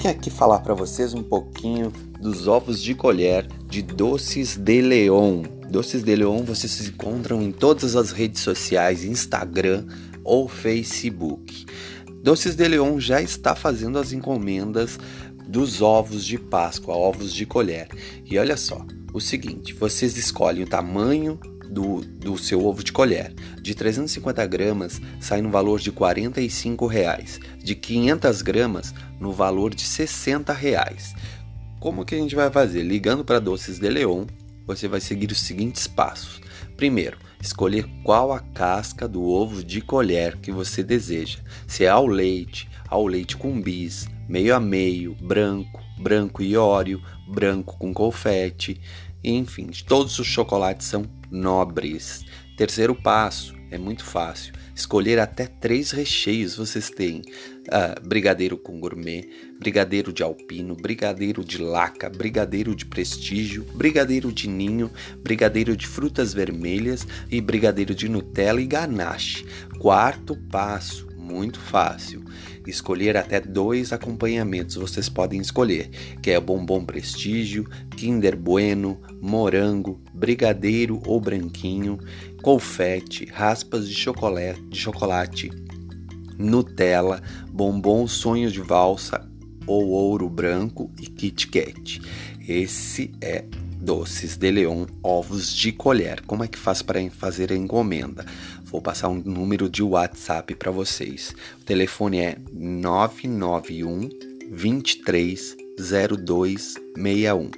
Vim aqui falar para vocês um pouquinho dos ovos de colher de Doces de Leon. Doces de Leon vocês encontram em todas as redes sociais, Instagram ou Facebook. Doces de Leon já está fazendo as encomendas dos ovos de Páscoa, ovos de colher. E olha só, o seguinte, vocês escolhem o tamanho do, do seu ovo de colher. De 350 gramas sai no valor de 45 reais. de 500 gramas no valor de 60 reais. Como que a gente vai fazer? Ligando para Doces de Leon, você vai seguir os seguintes passos. Primeiro, escolher qual a casca do ovo de colher que você deseja. Se é ao leite, ao leite com bis, meio a meio, branco, branco e óleo, branco com confete, enfim, todos os chocolates são nobres. Terceiro passo é muito fácil. Escolher até três recheios vocês têm: uh, brigadeiro com gourmet, brigadeiro de alpino, brigadeiro de laca, brigadeiro de prestígio, brigadeiro de ninho, brigadeiro de frutas vermelhas e brigadeiro de Nutella e ganache. Quarto passo: muito fácil. Escolher até dois acompanhamentos vocês podem escolher, que é bombom prestígio, Kinder Bueno, morango, brigadeiro ou branquinho, confete, raspas de chocolate, de chocolate, Nutella, bombom sonho de valsa ou ouro branco e Kit Kat. Esse é Doces de Leon ovos de colher. Como é que faz para fazer a encomenda? Vou passar um número de WhatsApp para vocês. O telefone é 991 230261.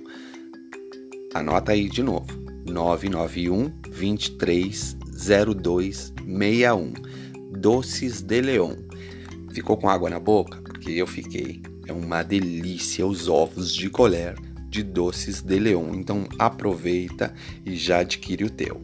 Anota aí de novo. 991 230261. Doces de Leon. Ficou com água na boca? Porque eu fiquei. É uma delícia os ovos de colher de doces de Leon. Então aproveita e já adquire o teu.